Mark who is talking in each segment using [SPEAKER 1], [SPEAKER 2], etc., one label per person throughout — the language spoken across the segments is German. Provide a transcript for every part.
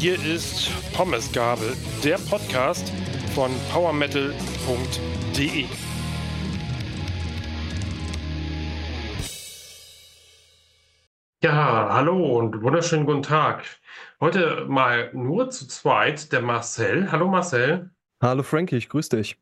[SPEAKER 1] Hier ist Pommesgabel, der Podcast von powermetal.de. Ja, hallo und wunderschönen guten Tag. Heute mal nur zu zweit der Marcel. Hallo Marcel.
[SPEAKER 2] Hallo Frankie, ich grüße dich.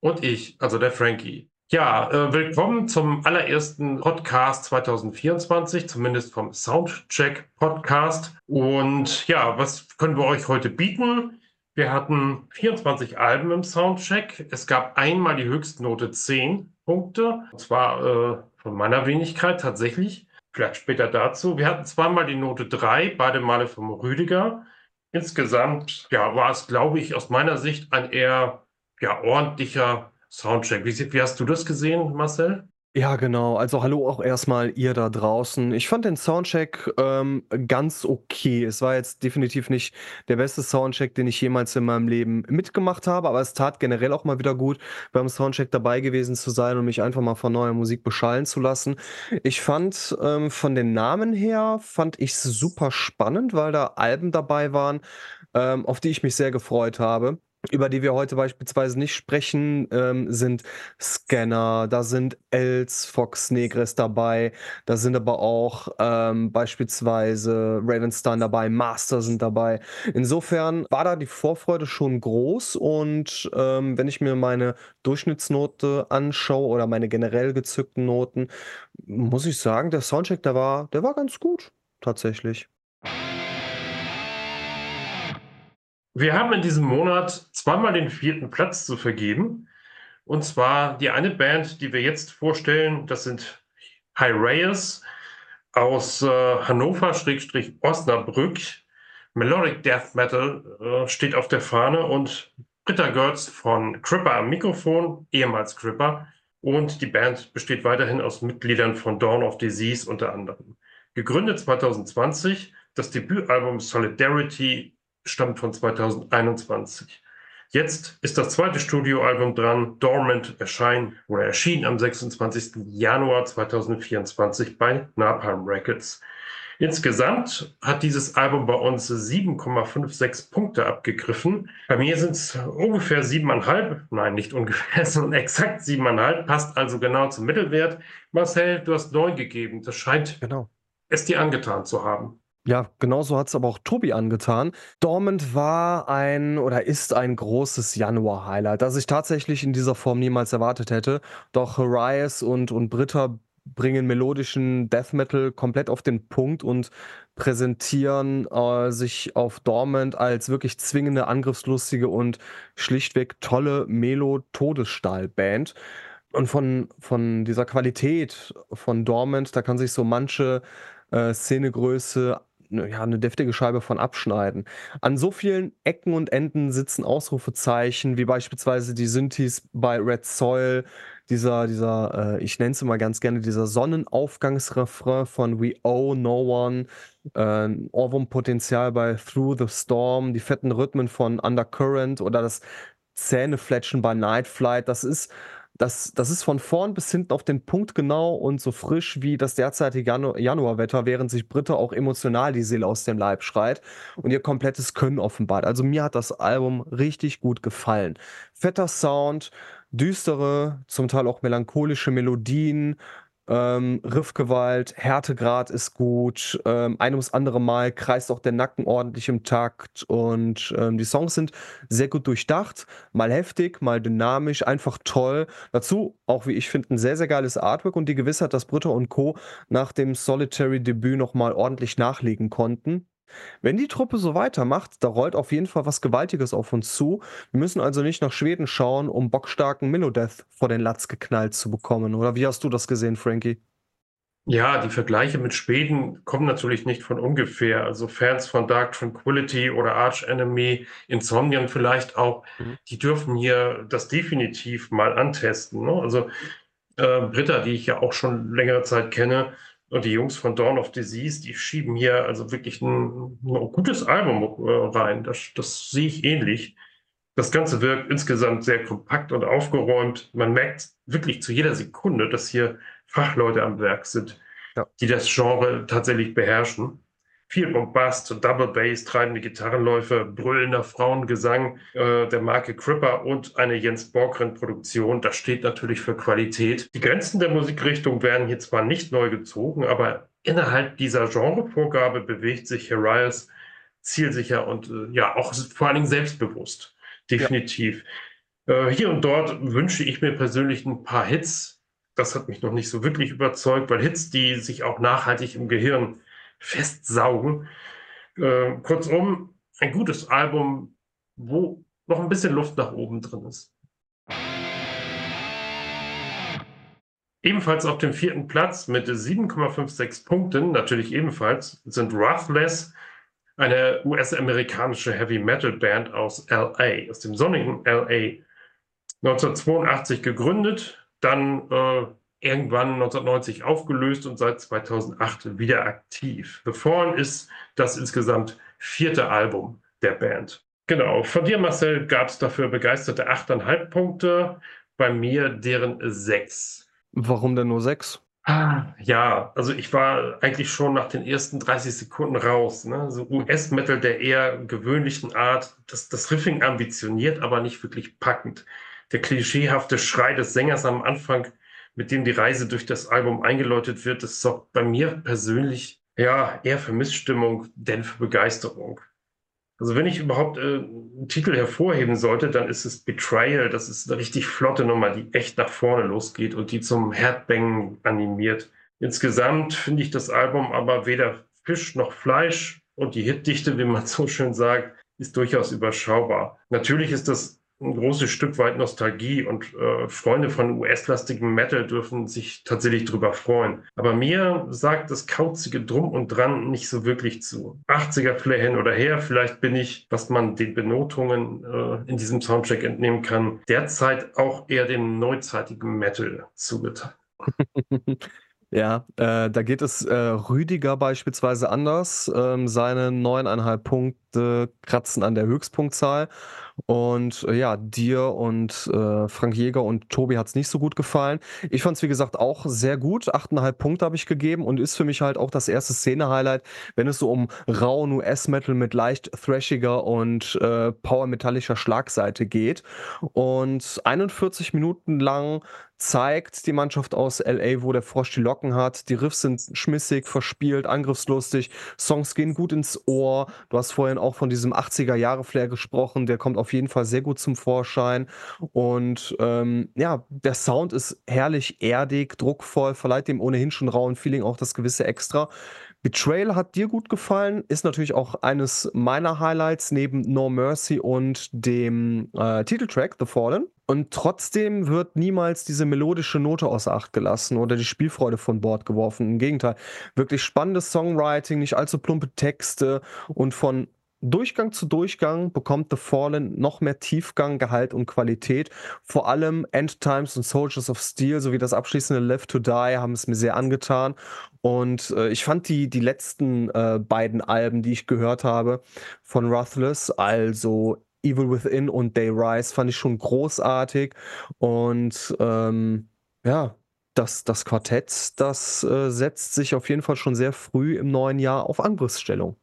[SPEAKER 1] Und ich, also der Frankie. Ja, äh, willkommen zum allerersten Podcast 2024, zumindest vom Soundcheck Podcast. Und ja, was können wir euch heute bieten? Wir hatten 24 Alben im Soundcheck. Es gab einmal die Höchstnote 10 Punkte, und zwar äh, von meiner Wenigkeit tatsächlich. Vielleicht später dazu. Wir hatten zweimal die Note 3, beide Male vom Rüdiger. Insgesamt ja, war es, glaube ich, aus meiner Sicht ein eher ja, ordentlicher Soundcheck. Wie, wie hast du das gesehen, Marcel?
[SPEAKER 2] Ja, genau. Also hallo auch erstmal ihr da draußen. Ich fand den Soundcheck ähm, ganz okay. Es war jetzt definitiv nicht der beste Soundcheck, den ich jemals in meinem Leben mitgemacht habe, aber es tat generell auch mal wieder gut, beim Soundcheck dabei gewesen zu sein und mich einfach mal von neuer Musik beschallen zu lassen. Ich fand ähm, von den Namen her, fand ich es super spannend, weil da Alben dabei waren, ähm, auf die ich mich sehr gefreut habe über die wir heute beispielsweise nicht sprechen, ähm, sind Scanner, da sind Els, Fox Negres dabei, da sind aber auch ähm, beispielsweise Ravenstein dabei, Master sind dabei. Insofern war da die Vorfreude schon groß und ähm, wenn ich mir meine Durchschnittsnote anschaue oder meine generell gezückten Noten, muss ich sagen, der Soundcheck, der war, der war ganz gut, tatsächlich.
[SPEAKER 1] Wir haben in diesem Monat zweimal den vierten Platz zu vergeben. Und zwar die eine Band, die wir jetzt vorstellen, das sind Hyraeus aus äh, Hannover-Osnabrück. Melodic Death Metal äh, steht auf der Fahne und Britta Götz von Cripper am Mikrofon, ehemals Cripper. Und die Band besteht weiterhin aus Mitgliedern von Dawn of Disease unter anderem. Gegründet 2020, das Debütalbum Solidarity stammt von 2021. Jetzt ist das zweite Studioalbum dran, Dormant erscheint oder erschien am 26. Januar 2024 bei Napalm Records. Insgesamt hat dieses Album bei uns 7,56 Punkte abgegriffen. Bei mir sind es ungefähr siebeneinhalb. Nein, nicht ungefähr, sondern exakt siebeneinhalb. Passt also genau zum Mittelwert. Marcel, du hast neun gegeben. Das scheint genau. es dir angetan zu haben.
[SPEAKER 2] Ja, genauso hat es aber auch Tobi angetan. Dormant war ein oder ist ein großes Januar-Highlight, das ich tatsächlich in dieser Form niemals erwartet hätte. Doch Arias und, und Britta bringen melodischen Death Metal komplett auf den Punkt und präsentieren äh, sich auf Dormant als wirklich zwingende, angriffslustige und schlichtweg tolle Melo-Todesstahl-Band. Und von, von dieser Qualität von Dormant, da kann sich so manche äh, Szenegröße Ne, ja, eine deftige Scheibe von abschneiden. An so vielen Ecken und Enden sitzen Ausrufezeichen, wie beispielsweise die Synthes bei Red Soil, dieser, dieser, äh, ich nenne es immer ganz gerne, dieser Sonnenaufgangsrefrain von We Owe No One, äh, Ohrwurmpotenzial bei Through the Storm, die fetten Rhythmen von Undercurrent oder das Zähnefletschen bei Night Flight, das ist das, das ist von vorn bis hinten auf den Punkt genau und so frisch wie das derzeitige Janu Januarwetter, während sich Britta auch emotional die Seele aus dem Leib schreit und ihr komplettes Können offenbart. Also mir hat das Album richtig gut gefallen. Fetter Sound, düstere, zum Teil auch melancholische Melodien, ähm, Riffgewalt, Härtegrad ist gut. Ähm, ein ums andere Mal kreist auch der Nacken ordentlich im Takt. Und ähm, die Songs sind sehr gut durchdacht. Mal heftig, mal dynamisch, einfach toll. Dazu, auch wie ich finde, ein sehr, sehr geiles Artwork und die Gewissheit, dass Britta und Co. nach dem Solitary-Debüt nochmal ordentlich nachlegen konnten. Wenn die Truppe so weitermacht, da rollt auf jeden Fall was Gewaltiges auf uns zu. Wir müssen also nicht nach Schweden schauen, um bockstarken Millowdeath vor den Latz geknallt zu bekommen. Oder wie hast du das gesehen, Frankie?
[SPEAKER 1] Ja, die Vergleiche mit Schweden kommen natürlich nicht von ungefähr. Also Fans von Dark Tranquility oder Arch Enemy, Insomnian vielleicht auch, mhm. die dürfen hier das definitiv mal antesten. Ne? Also äh, Britta, die ich ja auch schon längere Zeit kenne, und die Jungs von Dawn of Disease, die schieben hier also wirklich ein, ein gutes Album äh, rein. Das, das sehe ich ähnlich. Das Ganze wirkt insgesamt sehr kompakt und aufgeräumt. Man merkt wirklich zu jeder Sekunde, dass hier Fachleute am Werk sind, ja. die das Genre tatsächlich beherrschen. Viel Bombast, Double Bass, treibende Gitarrenläufe, brüllender Frauengesang äh, der Marke Cripper und eine Jens Borgren-Produktion. Das steht natürlich für Qualität. Die Grenzen der Musikrichtung werden hier zwar nicht neu gezogen, aber innerhalb dieser Genrevorgabe bewegt sich Herias zielsicher und äh, ja auch vor allen Dingen selbstbewusst. Definitiv. Ja. Äh, hier und dort wünsche ich mir persönlich ein paar Hits. Das hat mich noch nicht so wirklich überzeugt, weil Hits, die sich auch nachhaltig im Gehirn festsaugen. Äh, kurzum, ein gutes Album, wo noch ein bisschen Luft nach oben drin ist. Ebenfalls auf dem vierten Platz mit 7,56 Punkten, natürlich ebenfalls, sind Ruthless, eine US-amerikanische Heavy Metal Band aus LA, aus dem sonnigen LA. 1982 gegründet, dann äh, irgendwann 1990 aufgelöst und seit 2008 wieder aktiv. The Fallen ist das insgesamt vierte Album der Band. Genau, von dir, Marcel, gab es dafür begeisterte 8,5 Punkte, bei mir deren 6.
[SPEAKER 2] Warum denn nur 6?
[SPEAKER 1] Ah, ja, also ich war eigentlich schon nach den ersten 30 Sekunden raus. Ne? So US-Metal der eher gewöhnlichen Art, das, das Riffing ambitioniert, aber nicht wirklich packend. Der klischeehafte Schrei des Sängers am Anfang mit dem die Reise durch das Album eingeläutet wird, das sorgt bei mir persönlich ja eher für Missstimmung, denn für Begeisterung. Also wenn ich überhaupt äh, einen Titel hervorheben sollte, dann ist es Betrayal. Das ist eine richtig flotte Nummer, die echt nach vorne losgeht und die zum Herzbängen animiert. Insgesamt finde ich das Album aber weder Fisch noch Fleisch und die Hitdichte, wie man so schön sagt, ist durchaus überschaubar. Natürlich ist das ein großes Stück weit Nostalgie und äh, Freunde von US-lastigem Metal dürfen sich tatsächlich drüber freuen. Aber mir sagt das kauzige Drum und Dran nicht so wirklich zu. 80er Flair hin oder her, vielleicht bin ich, was man den Benotungen äh, in diesem Soundtrack entnehmen kann, derzeit auch eher dem neuzeitigen Metal zugetan.
[SPEAKER 2] Ja, äh, da geht es äh, Rüdiger beispielsweise anders. Ähm, seine neuneinhalb Punkte kratzen an der Höchstpunktzahl. Und äh, ja, dir und äh, Frank Jäger und Tobi hat es nicht so gut gefallen. Ich fand es, wie gesagt, auch sehr gut. Achteinhalb Punkte habe ich gegeben und ist für mich halt auch das erste Szene-Highlight, wenn es so um rauen US-Metal mit leicht thrashiger und äh, power-metallischer Schlagseite geht. Und 41 Minuten lang zeigt die Mannschaft aus LA, wo der Frosch die Locken hat. Die Riffs sind schmissig, verspielt, angriffslustig. Songs gehen gut ins Ohr. Du hast vorhin auch von diesem 80er-Jahre-Flair gesprochen. Der kommt auf jeden Fall sehr gut zum Vorschein. Und ähm, ja, der Sound ist herrlich erdig, druckvoll, verleiht dem ohnehin schon rauen Feeling auch das gewisse Extra. Betrayal hat dir gut gefallen, ist natürlich auch eines meiner Highlights neben No Mercy und dem äh, Titeltrack The Fallen. Und trotzdem wird niemals diese melodische Note außer Acht gelassen oder die Spielfreude von Bord geworfen. Im Gegenteil, wirklich spannendes Songwriting, nicht allzu plumpe Texte und von Durchgang zu Durchgang bekommt The Fallen noch mehr Tiefgang, Gehalt und Qualität. Vor allem End Times und Soldiers of Steel sowie das abschließende Left to Die haben es mir sehr angetan. Und äh, ich fand die, die letzten äh, beiden Alben, die ich gehört habe von Ruthless, also Evil Within und Day Rise, fand ich schon großartig. Und ähm, ja, das, das Quartett, das äh, setzt sich auf jeden Fall schon sehr früh im neuen Jahr auf Angriffsstellung.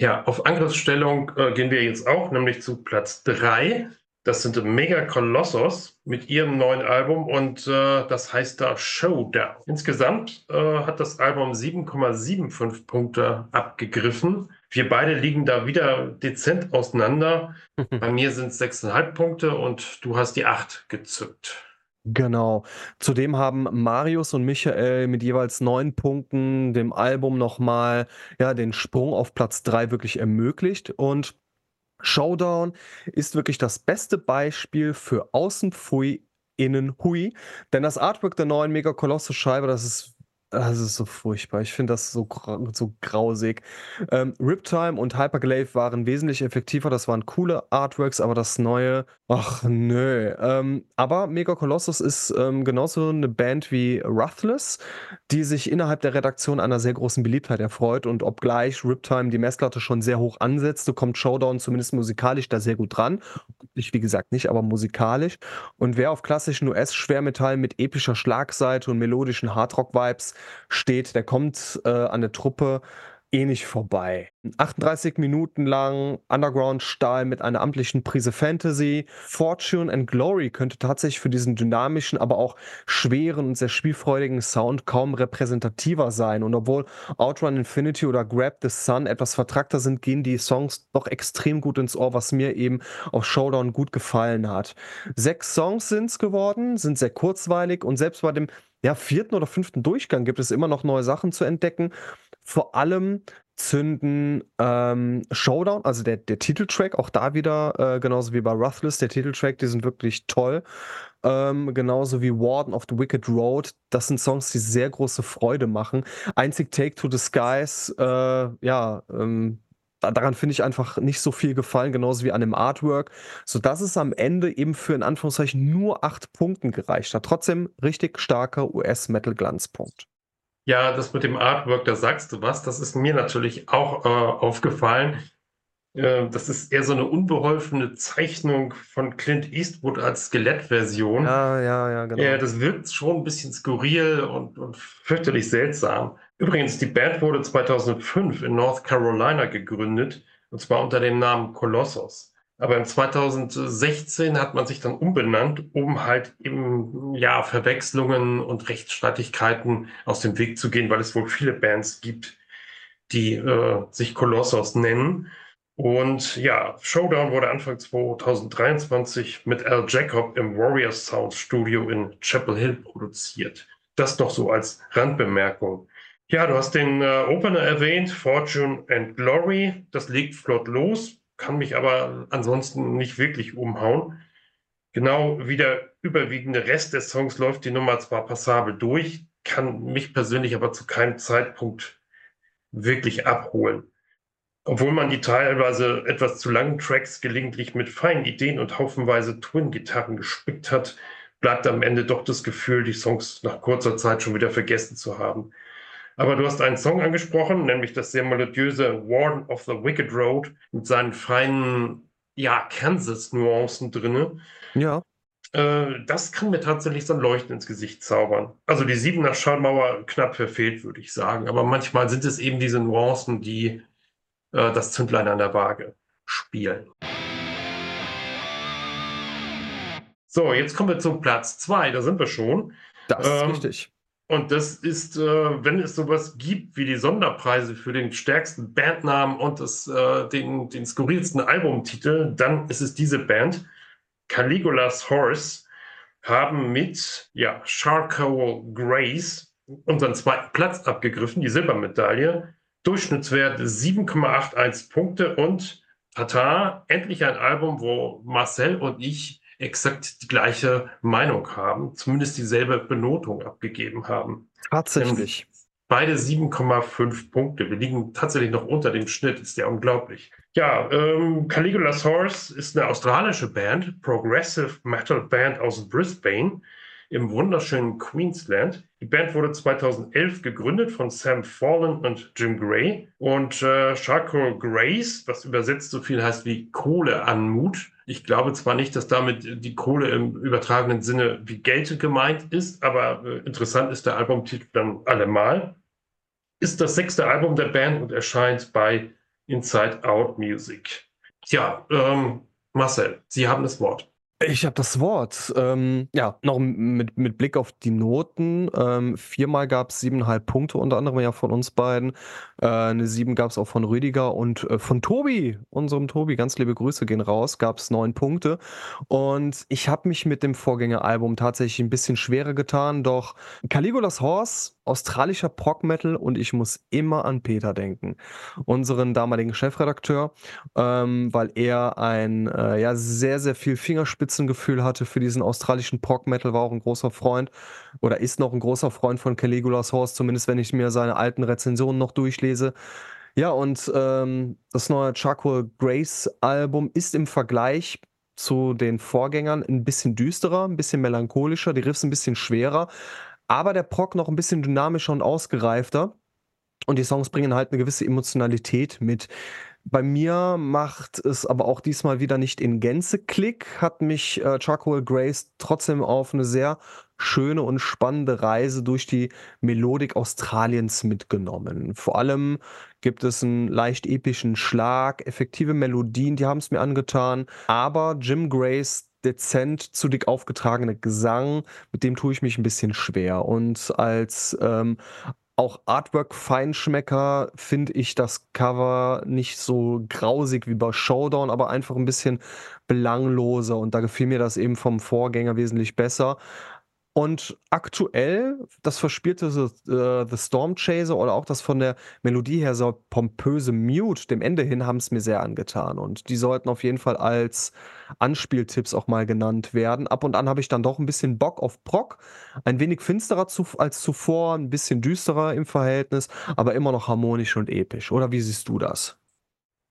[SPEAKER 1] Ja, auf Angriffsstellung äh, gehen wir jetzt auch, nämlich zu Platz 3. Das sind Mega Colossus mit ihrem neuen Album und äh, das heißt da Showdown. Insgesamt äh, hat das Album 7,75 Punkte abgegriffen. Wir beide liegen da wieder dezent auseinander. Bei mir sind es 6,5 Punkte und du hast die 8 gezückt.
[SPEAKER 2] Genau. Zudem haben Marius und Michael mit jeweils neun Punkten dem Album nochmal ja, den Sprung auf Platz drei wirklich ermöglicht. Und Showdown ist wirklich das beste Beispiel für Außenpfui, innen Hui. Denn das Artwork der neuen Mega Kolosse Scheibe, das ist das ist so furchtbar. Ich finde das so, so grausig. Ähm, Riptime und Hyperglaive waren wesentlich effektiver. Das waren coole Artworks, aber das neue, ach nö. Ähm, aber Mega Colossus ist ähm, genauso eine Band wie Ruthless, die sich innerhalb der Redaktion einer sehr großen Beliebtheit erfreut. Und obgleich Riptime die Messlatte schon sehr hoch ansetzte, kommt Showdown zumindest musikalisch da sehr gut dran. Ich, wie gesagt, nicht, aber musikalisch. Und wer auf klassischen US-Schwermetall mit epischer Schlagseite und melodischen Hardrock-Vibes steht, der kommt äh, an der Truppe eh nicht vorbei. 38 Minuten lang Underground-Stahl mit einer amtlichen Prise Fantasy. Fortune and Glory könnte tatsächlich für diesen dynamischen, aber auch schweren und sehr spielfreudigen Sound kaum repräsentativer sein. Und obwohl Outrun Infinity oder Grab the Sun etwas vertrackter sind, gehen die Songs doch extrem gut ins Ohr, was mir eben auf Showdown gut gefallen hat. Sechs Songs sind es geworden, sind sehr kurzweilig und selbst bei dem ja, vierten oder fünften Durchgang gibt es immer noch neue Sachen zu entdecken. Vor allem zünden ähm, Showdown, also der, der Titeltrack, auch da wieder, äh, genauso wie bei Ruthless, der Titeltrack, die sind wirklich toll. Ähm, genauso wie Warden of the Wicked Road. Das sind Songs, die sehr große Freude machen. Einzig Take to the Skies, äh, ja, ähm, daran finde ich einfach nicht so viel gefallen, genauso wie an dem Artwork, sodass es am Ende eben für in Anführungszeichen nur acht Punkten gereicht hat. Trotzdem richtig starker US-Metal-Glanzpunkt.
[SPEAKER 1] Ja, das mit dem Artwork, da sagst du was. Das ist mir natürlich auch äh, aufgefallen. Äh, das ist eher so eine unbeholfene Zeichnung von Clint Eastwood als Skelettversion.
[SPEAKER 2] Ja, ja, ja, genau.
[SPEAKER 1] Das wirkt schon ein bisschen skurril und, und fürchterlich seltsam. Übrigens, die Band wurde 2005 in North Carolina gegründet, und zwar unter dem Namen Colossus. Aber im 2016 hat man sich dann umbenannt, um halt eben, ja, Verwechslungen und Rechtsstreitigkeiten aus dem Weg zu gehen, weil es wohl viele Bands gibt, die äh, sich Colossus nennen. Und ja, Showdown wurde Anfang 2023 mit Al Jacob im Warrior Sound Studio in Chapel Hill produziert. Das noch so als Randbemerkung. Ja, du hast den äh, Opener erwähnt, Fortune and Glory. Das legt flott los, kann mich aber ansonsten nicht wirklich umhauen. Genau wie der überwiegende Rest des Songs läuft die Nummer zwar passabel durch, kann mich persönlich aber zu keinem Zeitpunkt wirklich abholen. Obwohl man die teilweise etwas zu langen Tracks gelegentlich mit feinen Ideen und haufenweise Twin-Gitarren gespickt hat, bleibt am Ende doch das Gefühl, die Songs nach kurzer Zeit schon wieder vergessen zu haben. Aber du hast einen Song angesprochen, nämlich das sehr melodiöse Warden of the Wicked Road mit seinen feinen, ja, Kansas-Nuancen drinne.
[SPEAKER 2] Ja.
[SPEAKER 1] Äh, das kann mir tatsächlich so ein Leuchten ins Gesicht zaubern. Also die Siebener Schallmauer knapp verfehlt, würde ich sagen. Aber manchmal sind es eben diese Nuancen, die äh, das Zündlein an der Waage spielen. So, jetzt kommen wir zum Platz zwei. Da sind wir schon.
[SPEAKER 2] Das ist ähm, richtig.
[SPEAKER 1] Und das ist, äh, wenn es sowas gibt wie die Sonderpreise für den stärksten Bandnamen und das, äh, den, den skurrilsten Albumtitel, dann ist es diese Band. Caligula's Horse haben mit ja, Charcoal Grace unseren zweiten Platz abgegriffen, die Silbermedaille. Durchschnittswert 7,81 Punkte und tata, endlich ein Album, wo Marcel und ich exakt die gleiche Meinung haben, zumindest dieselbe Benotung abgegeben haben.
[SPEAKER 2] Tatsächlich.
[SPEAKER 1] Beide 7,5 Punkte. Wir liegen tatsächlich noch unter dem Schnitt, ist ja unglaublich. Ja, ähm, Caligula's Horse ist eine australische Band, Progressive Metal Band aus Brisbane im wunderschönen Queensland. Die Band wurde 2011 gegründet von Sam Fallen und Jim Gray. Und äh, Charcoal Grace, was übersetzt so viel heißt wie Kohle an Mut. Ich glaube zwar nicht, dass damit die Kohle im übertragenen Sinne wie Geld gemeint ist, aber äh, interessant ist der Albumtitel dann allemal. Ist das sechste Album der Band und erscheint bei Inside Out Music. Tja, ähm, Marcel, Sie haben das Wort.
[SPEAKER 2] Ich habe das Wort. Ähm, ja, noch mit, mit Blick auf die Noten. Ähm, viermal gab es siebeneinhalb Punkte, unter anderem ja von uns beiden. Äh, eine sieben gab es auch von Rüdiger und äh, von Tobi, unserem Tobi, ganz liebe Grüße gehen raus, gab es neun Punkte. Und ich habe mich mit dem Vorgängeralbum tatsächlich ein bisschen schwerer getan, doch Caligulas Horse australischer Prog-Metal und ich muss immer an Peter denken, unseren damaligen Chefredakteur, ähm, weil er ein äh, ja, sehr, sehr viel Fingerspitzengefühl hatte für diesen australischen Prog-Metal, war auch ein großer Freund oder ist noch ein großer Freund von Caligulas Horse, zumindest wenn ich mir seine alten Rezensionen noch durchlese. Ja, und ähm, das neue Charcoal Grace Album ist im Vergleich zu den Vorgängern ein bisschen düsterer, ein bisschen melancholischer, die Riffs ein bisschen schwerer, aber der Prog noch ein bisschen dynamischer und ausgereifter. Und die Songs bringen halt eine gewisse Emotionalität mit. Bei mir macht es aber auch diesmal wieder nicht in Gänze Klick, hat mich äh, Charcoal Grace trotzdem auf eine sehr schöne und spannende Reise durch die Melodik Australiens mitgenommen. Vor allem gibt es einen leicht epischen Schlag, effektive Melodien, die haben es mir angetan, aber Jim Grays dezent zu dick aufgetragene Gesang, mit dem tue ich mich ein bisschen schwer. Und als ähm, auch Artwork-Feinschmecker finde ich das Cover nicht so grausig wie bei Showdown, aber einfach ein bisschen belangloser und da gefiel mir das eben vom Vorgänger wesentlich besser. Und aktuell, das verspielte The, äh, The Storm Chaser oder auch das von der Melodie her so pompöse Mute, dem Ende hin haben es mir sehr angetan. Und die sollten auf jeden Fall als Anspieltipps auch mal genannt werden. Ab und an habe ich dann doch ein bisschen Bock auf Brock. Ein wenig finsterer zu, als zuvor, ein bisschen düsterer im Verhältnis, aber immer noch harmonisch und episch. Oder wie siehst du das?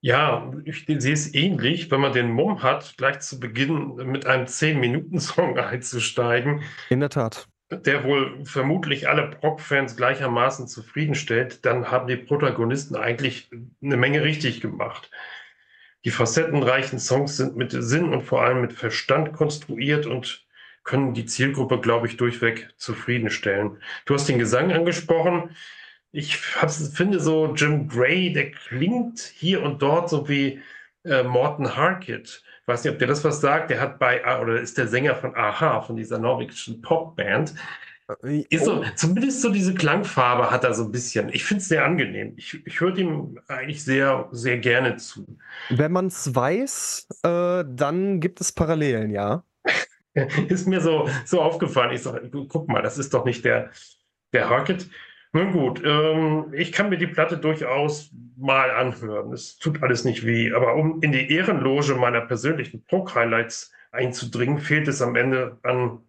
[SPEAKER 1] Ja, ich sehe es ähnlich, wenn man den Mumm hat, gleich zu Beginn mit einem 10-Minuten-Song einzusteigen.
[SPEAKER 2] In der Tat.
[SPEAKER 1] Der wohl vermutlich alle Proc-Fans gleichermaßen zufriedenstellt, dann haben die Protagonisten eigentlich eine Menge richtig gemacht. Die facettenreichen Songs sind mit Sinn und vor allem mit Verstand konstruiert und können die Zielgruppe, glaube ich, durchweg zufriedenstellen. Du hast den Gesang angesprochen ich finde so Jim Gray, der klingt hier und dort so wie äh, Morton Harkett. Ich weiß nicht, ob der das was sagt. Der hat bei, oder ist der Sänger von Aha, von dieser norwegischen Popband. Äh, ist so, oh. zumindest so diese Klangfarbe hat er so ein bisschen. Ich finde es sehr angenehm. Ich, ich höre ihm eigentlich sehr, sehr gerne zu.
[SPEAKER 2] Wenn man es weiß, äh, dann gibt es Parallelen, ja.
[SPEAKER 1] ist mir so, so aufgefallen. Ich sage, guck mal, das ist doch nicht der, der Harkett. Nun gut, ähm, ich kann mir die Platte durchaus mal anhören. Es tut alles nicht weh. Aber um in die Ehrenloge meiner persönlichen Prog-Highlights einzudringen, fehlt es am Ende an,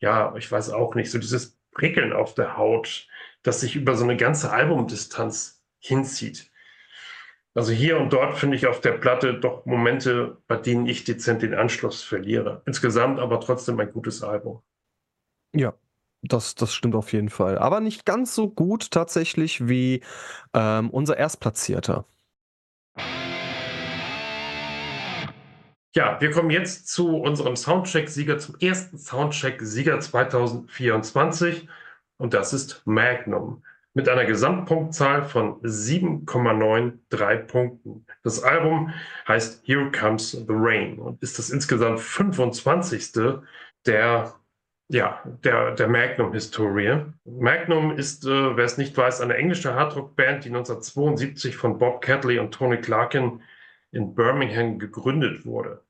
[SPEAKER 1] ja, ich weiß auch nicht, so dieses Prickeln auf der Haut, das sich über so eine ganze Albumdistanz hinzieht. Also hier und dort finde ich auf der Platte doch Momente, bei denen ich dezent den Anschluss verliere. Insgesamt aber trotzdem ein gutes Album.
[SPEAKER 2] Ja, das, das stimmt auf jeden Fall. Aber nicht ganz so gut tatsächlich wie ähm, unser Erstplatzierter.
[SPEAKER 1] Ja, wir kommen jetzt zu unserem Soundcheck-Sieger, zum ersten Soundcheck-Sieger 2024. Und das ist Magnum mit einer Gesamtpunktzahl von 7,93 Punkten. Das Album heißt Here Comes the Rain und ist das insgesamt 25. der ja, der, der Magnum-Historie. Magnum ist, äh, wer es nicht weiß, eine englische Hardrock-Band, die 1972 von Bob Catley und Tony Clarkin in Birmingham gegründet wurde.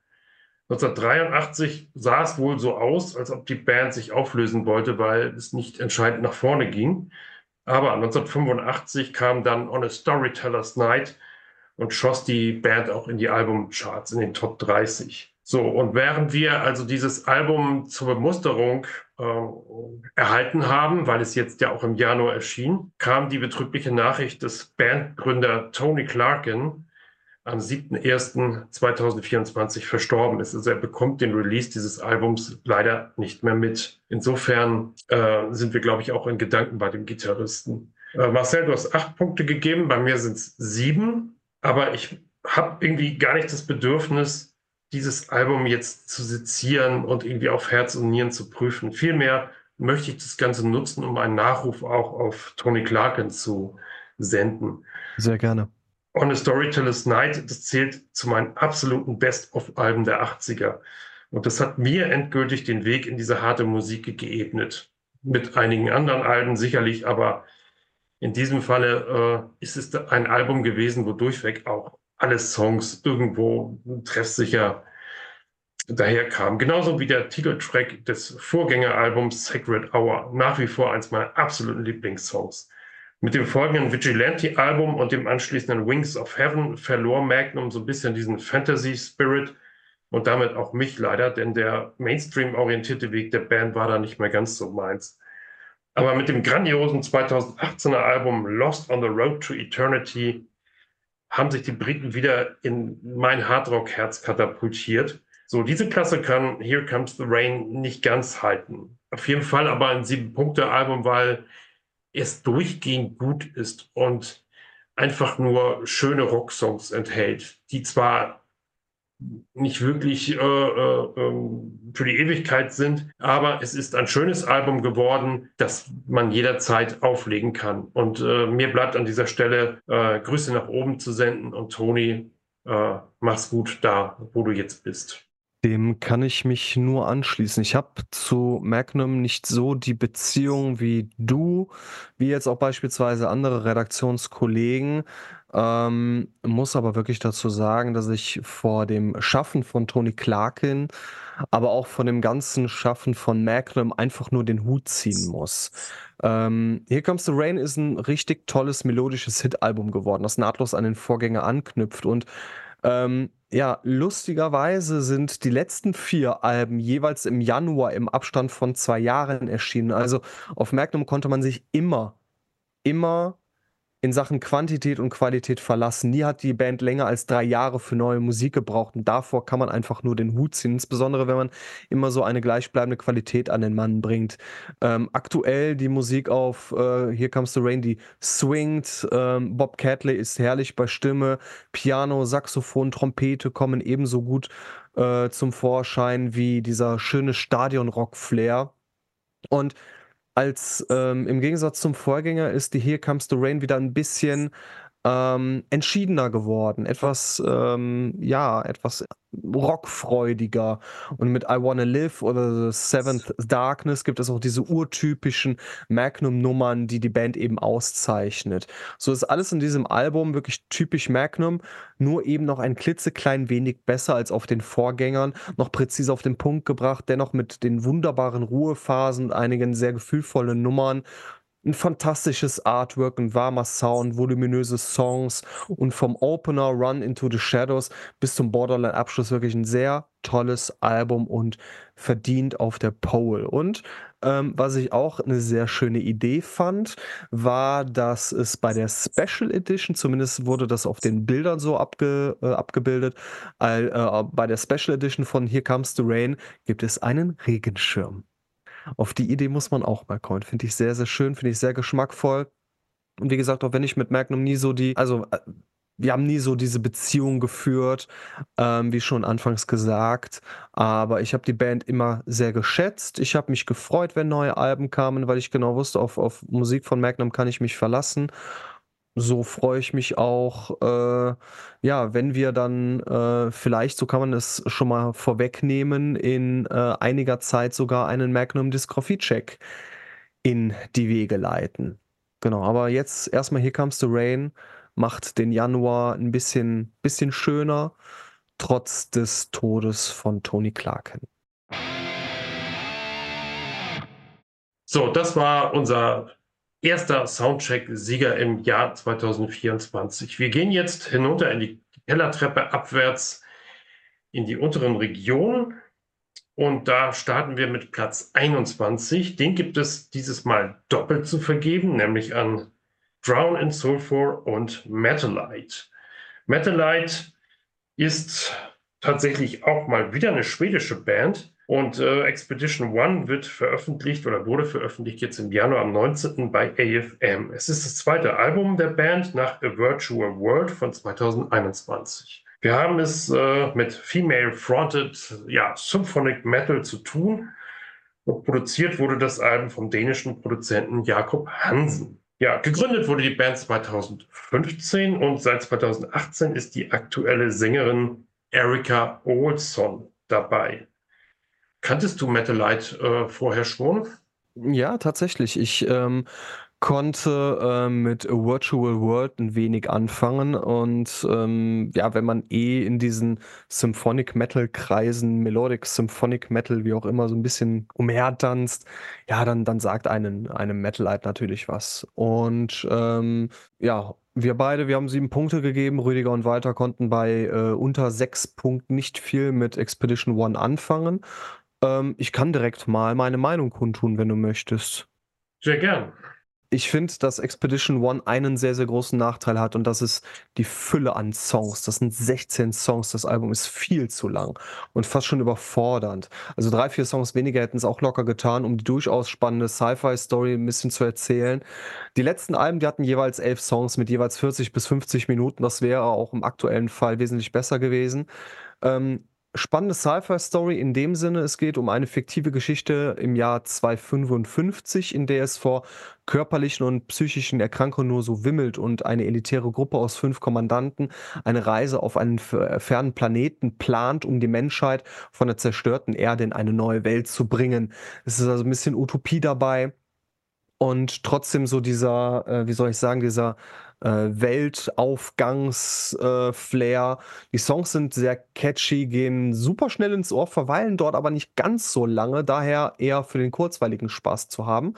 [SPEAKER 1] 1983 sah es wohl so aus, als ob die Band sich auflösen wollte, weil es nicht entscheidend nach vorne ging. Aber 1985 kam dann On a Storyteller's Night und schoss die Band auch in die Albumcharts, in den Top 30. So, und während wir also dieses Album zur Bemusterung äh, erhalten haben, weil es jetzt ja auch im Januar erschien, kam die betrübliche Nachricht, dass Bandgründer Tony Clarkin am 7.1.2024 verstorben ist. Also er bekommt den Release dieses Albums leider nicht mehr mit. Insofern äh, sind wir, glaube ich, auch in Gedanken bei dem Gitarristen. Äh, Marcel, du hast acht Punkte gegeben, bei mir sind es sieben, aber ich habe irgendwie gar nicht das Bedürfnis, dieses Album jetzt zu sezieren und irgendwie auf Herz und Nieren zu prüfen. Vielmehr möchte ich das Ganze nutzen, um einen Nachruf auch auf Tony Clarkin zu senden.
[SPEAKER 2] Sehr gerne.
[SPEAKER 1] On a Storyteller's Night, das zählt zu meinen absoluten Best-of-Alben der 80er. Und das hat mir endgültig den Weg in diese harte Musik geebnet. Mit einigen anderen Alben sicherlich, aber in diesem Falle äh, ist es ein Album gewesen, wo durchweg auch alle Songs irgendwo treffsicher daherkamen. Genauso wie der Titeltrack des Vorgängeralbums Sacred Hour, nach wie vor eins meiner absoluten Lieblingssongs. Mit dem folgenden Vigilante-Album und dem anschließenden Wings of Heaven verlor Magnum so ein bisschen diesen Fantasy-Spirit und damit auch mich leider, denn der Mainstream-orientierte Weg der Band war da nicht mehr ganz so meins. Aber mit dem grandiosen 2018er Album Lost on the Road to Eternity haben sich die Briten wieder in mein Hardrock-Herz katapultiert. So, diese Klasse kann Here Comes the Rain nicht ganz halten. Auf jeden Fall aber ein Sieben-Punkte-Album, weil es durchgehend gut ist und einfach nur schöne Rocksongs enthält, die zwar nicht wirklich äh, äh, ähm, für die Ewigkeit sind. Aber es ist ein schönes Album geworden, das man jederzeit auflegen kann. Und äh, mir bleibt an dieser Stelle äh, Grüße nach oben zu senden. Und Toni, äh, mach's gut da, wo du jetzt bist.
[SPEAKER 2] Dem kann ich mich nur anschließen. Ich habe zu Magnum nicht so die Beziehung wie du, wie jetzt auch beispielsweise andere Redaktionskollegen. Ähm, muss aber wirklich dazu sagen, dass ich vor dem Schaffen von Tony Clarkin, aber auch von dem ganzen Schaffen von Magnum einfach nur den Hut ziehen muss. Ähm, Here Comes the Rain ist ein richtig tolles melodisches Hit-Album geworden, das nahtlos an den Vorgänger anknüpft und ähm, ja, lustigerweise sind die letzten vier Alben jeweils im Januar im Abstand von zwei Jahren erschienen. Also auf Magnum konnte man sich immer, immer in Sachen Quantität und Qualität verlassen. Nie hat die Band länger als drei Jahre für neue Musik gebraucht und davor kann man einfach nur den Hut ziehen. Insbesondere wenn man immer so eine gleichbleibende Qualität an den Mann bringt. Ähm, aktuell die Musik auf äh, Here Comes the Rain, die swingt. Ähm, Bob Catley ist herrlich bei Stimme. Piano, Saxophon, Trompete kommen ebenso gut äh, zum Vorschein wie dieser schöne Stadion-Rock-Flair. Und als ähm, im Gegensatz zum Vorgänger ist die Here Comes the Rain wieder ein bisschen ähm, entschiedener geworden, etwas, ähm, ja, etwas rockfreudiger. Und mit I Wanna Live oder The Seventh Darkness gibt es auch diese urtypischen Magnum-Nummern, die die Band eben auszeichnet. So ist alles in diesem Album wirklich typisch Magnum, nur eben noch ein klitzeklein wenig besser als auf den Vorgängern, noch präzise auf den Punkt gebracht, dennoch mit den wunderbaren Ruhephasen und einigen sehr gefühlvollen Nummern ein fantastisches Artwork, ein warmer Sound, voluminöse Songs und vom Opener Run into the Shadows bis zum Borderline-Abschluss wirklich ein sehr tolles Album und verdient auf der Pole. Und ähm, was ich auch eine sehr schöne Idee fand, war, dass es bei der Special Edition, zumindest wurde das auf den Bildern so abge, äh, abgebildet, äh, bei der Special Edition von Here Comes the Rain gibt es einen Regenschirm. Auf die Idee muss man auch mal kommen. Finde ich sehr, sehr schön, finde ich sehr geschmackvoll. Und wie gesagt, auch wenn ich mit Magnum nie so die, also äh, wir haben nie so diese Beziehung geführt, ähm, wie schon anfangs gesagt. Aber ich habe die Band immer sehr geschätzt. Ich habe mich gefreut, wenn neue Alben kamen, weil ich genau wusste, auf, auf Musik von Magnum kann ich mich verlassen so freue ich mich auch, äh, ja, wenn wir dann äh, vielleicht, so kann man es schon mal vorwegnehmen, in äh, einiger Zeit sogar einen Magnum Dystrophie-Check in die Wege leiten. Genau, aber jetzt erstmal Here Comes the Rain macht den Januar ein bisschen, bisschen schöner, trotz des Todes von Tony Clarken.
[SPEAKER 1] So, das war unser erster Soundcheck-Sieger im Jahr 2024. Wir gehen jetzt hinunter in die Kellertreppe abwärts in die unteren Regionen. Und da starten wir mit Platz 21. Den gibt es dieses Mal doppelt zu vergeben, nämlich an Drown in Sulfur und Metalite. Metalite ist tatsächlich auch mal wieder eine schwedische Band, und äh, Expedition One wird veröffentlicht oder wurde veröffentlicht jetzt im Januar am 19. bei AFM. Es ist das zweite Album der Band nach A Virtual World von 2021. Wir haben es äh, mit Female-Fronted ja, Symphonic Metal zu tun. Und produziert wurde das Album vom dänischen Produzenten Jakob Hansen. Ja, gegründet wurde die Band 2015 und seit 2018 ist die aktuelle Sängerin Erika Olsson dabei. Kanntest du Metalite äh, vorher schon?
[SPEAKER 2] Ja, tatsächlich. Ich ähm, konnte äh, mit Virtual World ein wenig anfangen und ähm, ja, wenn man eh in diesen Symphonic Metal Kreisen, Melodic Symphonic Metal, wie auch immer, so ein bisschen umhertanzt, ja, dann, dann sagt einen, einem Metalite natürlich was. Und ähm, ja, wir beide, wir haben sieben Punkte gegeben. Rüdiger und Walter konnten bei äh, unter sechs Punkten nicht viel mit Expedition One anfangen. Ähm, ich kann direkt mal meine Meinung kundtun, wenn du möchtest.
[SPEAKER 1] Sehr gern.
[SPEAKER 2] Ich finde, dass Expedition One einen sehr, sehr großen Nachteil hat und das ist die Fülle an Songs. Das sind 16 Songs. Das Album ist viel zu lang und fast schon überfordernd. Also drei, vier Songs weniger hätten es auch locker getan, um die durchaus spannende Sci-Fi-Story ein bisschen zu erzählen. Die letzten Alben, die hatten jeweils elf Songs mit jeweils 40 bis 50 Minuten. Das wäre auch im aktuellen Fall wesentlich besser gewesen. Ähm, spannende Sci-Fi-Story in dem Sinne, es geht um eine fiktive Geschichte im Jahr 255, in der es vor körperlichen und psychischen Erkrankungen nur so wimmelt und eine elitäre Gruppe aus fünf Kommandanten eine Reise auf einen fernen Planeten plant, um die Menschheit von der zerstörten Erde in eine neue Welt zu bringen. Es ist also ein bisschen Utopie dabei und trotzdem so dieser, äh, wie soll ich sagen, dieser äh, Weltaufgangs-Flair. Äh, die Songs sind sehr catchy, gehen super schnell ins Ohr, verweilen dort aber nicht ganz so lange, daher eher für den kurzweiligen Spaß zu haben.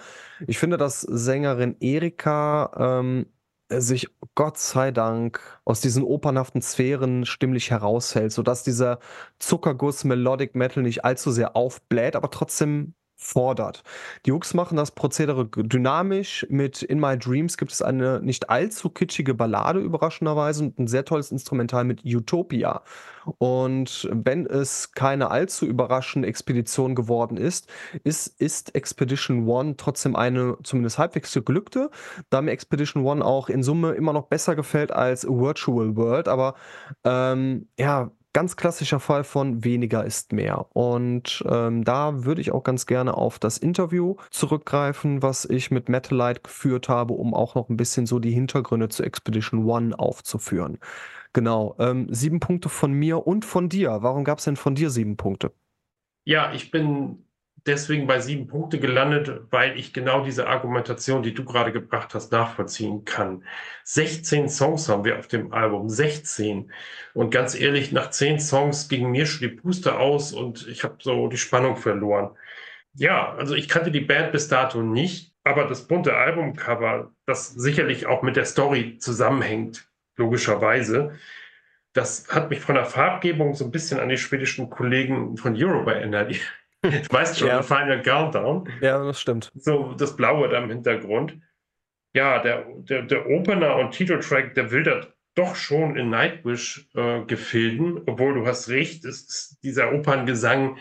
[SPEAKER 2] Ich finde, dass Sängerin Erika ähm, sich Gott sei Dank aus diesen opernhaften Sphären stimmlich heraushält, sodass dieser Zuckerguss Melodic Metal nicht allzu sehr aufbläht, aber trotzdem fordert. Die Hooks machen das Prozedere dynamisch. Mit In My Dreams gibt es eine nicht allzu kitschige Ballade überraschenderweise und ein sehr tolles Instrumental mit Utopia. Und wenn es keine allzu überraschende Expedition geworden ist, ist, ist Expedition One trotzdem eine zumindest halbwegs geglückte, da mir Expedition One auch in Summe immer noch besser gefällt als Virtual World. Aber ähm, ja, ganz klassischer Fall von weniger ist mehr. Und ähm, da würde ich auch ganz gerne auf das Interview zurückgreifen, was ich mit Metalite geführt habe, um auch noch ein bisschen so die Hintergründe zu Expedition One aufzuführen. Genau, ähm, sieben Punkte von mir und von dir. Warum gab es denn von dir sieben Punkte?
[SPEAKER 1] Ja, ich bin deswegen bei sieben Punkte gelandet, weil ich genau diese Argumentation, die du gerade gebracht hast, nachvollziehen kann. 16 Songs haben wir auf dem Album, 16. Und ganz ehrlich, nach 10 Songs ging mir schon die Puste aus und ich habe so die Spannung verloren. Ja, also ich kannte die Band bis dato nicht, aber das bunte Albumcover, das sicherlich auch mit der Story zusammenhängt, logischerweise, das hat mich von der Farbgebung so ein bisschen an die schwedischen Kollegen von Europa erinnert. Du weißt schon, ja. Final Countdown.
[SPEAKER 2] Ja, das stimmt.
[SPEAKER 1] So das Blaue da im Hintergrund. Ja, der, der, der Opener und Titeltrack, der wildert doch schon in Nightwish-Gefilden, äh, obwohl du hast recht, ist, dieser Operngesang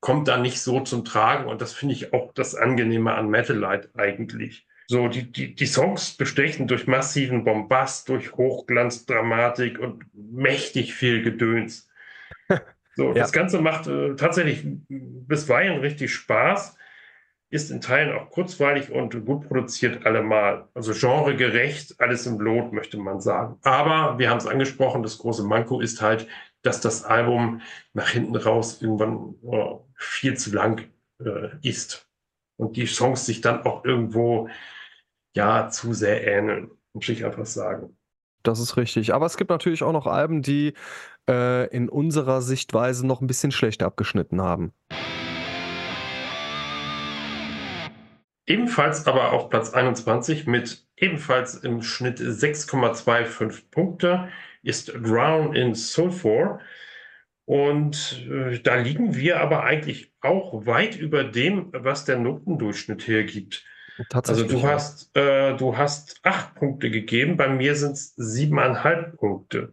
[SPEAKER 1] kommt da nicht so zum Tragen und das finde ich auch das Angenehme an Metalite eigentlich. So, die, die, die Songs bestechen durch massiven Bombast, durch Hochglanzdramatik und mächtig viel Gedöns. So, ja. das Ganze macht äh, tatsächlich bisweilen richtig Spaß, ist in Teilen auch kurzweilig und gut produziert allemal. Also genregerecht, alles im Lot, möchte man sagen. Aber wir haben es angesprochen, das große Manko ist halt, dass das Album nach hinten raus irgendwann oh, viel zu lang äh, ist. Und die Songs sich dann auch irgendwo ja zu sehr ähneln, muss ich einfach sagen.
[SPEAKER 2] Das ist richtig. Aber es gibt natürlich auch noch Alben, die äh, in unserer Sichtweise noch ein bisschen schlechter abgeschnitten haben.
[SPEAKER 1] Ebenfalls aber auf Platz 21 mit ebenfalls im Schnitt 6,25 Punkte ist Drown in Sulfur. Und äh, da liegen wir aber eigentlich auch weit über dem, was der Notendurchschnitt hergibt. Also du hast, äh, du hast acht Punkte gegeben, bei mir sind es siebeneinhalb Punkte.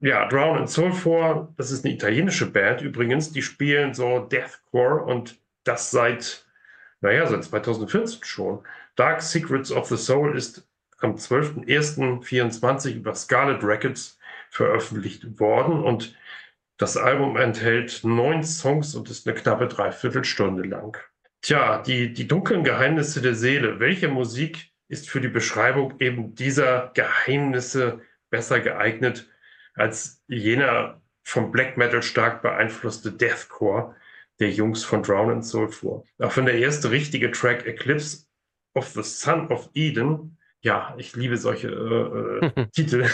[SPEAKER 1] Ja, Drown and Sulfur, das ist eine italienische Band übrigens, die spielen so Deathcore und das seit, naja, seit 2014 schon. Dark Secrets of the Soul ist am 12.01.24 über Scarlet Records veröffentlicht worden und das Album enthält neun Songs und ist eine knappe Dreiviertelstunde lang. Tja, die, die dunklen Geheimnisse der Seele. Welche Musik ist für die Beschreibung eben dieser Geheimnisse besser geeignet als jener vom Black Metal stark beeinflusste Deathcore der Jungs von Drown and Sulfur? Auch wenn der erste richtige Track Eclipse of the Son of Eden, ja, ich liebe solche äh, äh, Titel.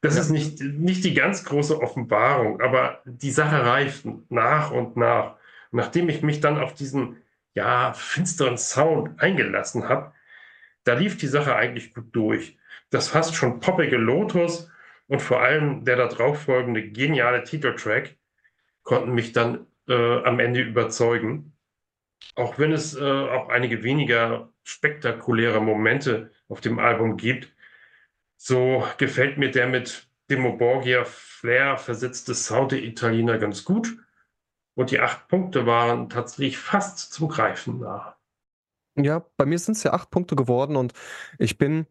[SPEAKER 1] Das ja. ist nicht, nicht die ganz große Offenbarung, aber die Sache reift nach und nach. Nachdem ich mich dann auf diesen ja, finsteren Sound eingelassen habe, da lief die Sache eigentlich gut durch. Das fast schon poppige Lotus und vor allem der darauf folgende geniale Titeltrack konnten mich dann äh, am Ende überzeugen. Auch wenn es äh, auch einige weniger spektakuläre Momente auf dem Album gibt, so gefällt mir der mit Demoborgia Flair versetzte Sound der Italiener ganz gut. Und die acht Punkte waren tatsächlich fast zum Greifen nah.
[SPEAKER 2] Ja, bei mir sind es ja acht Punkte geworden und ich bin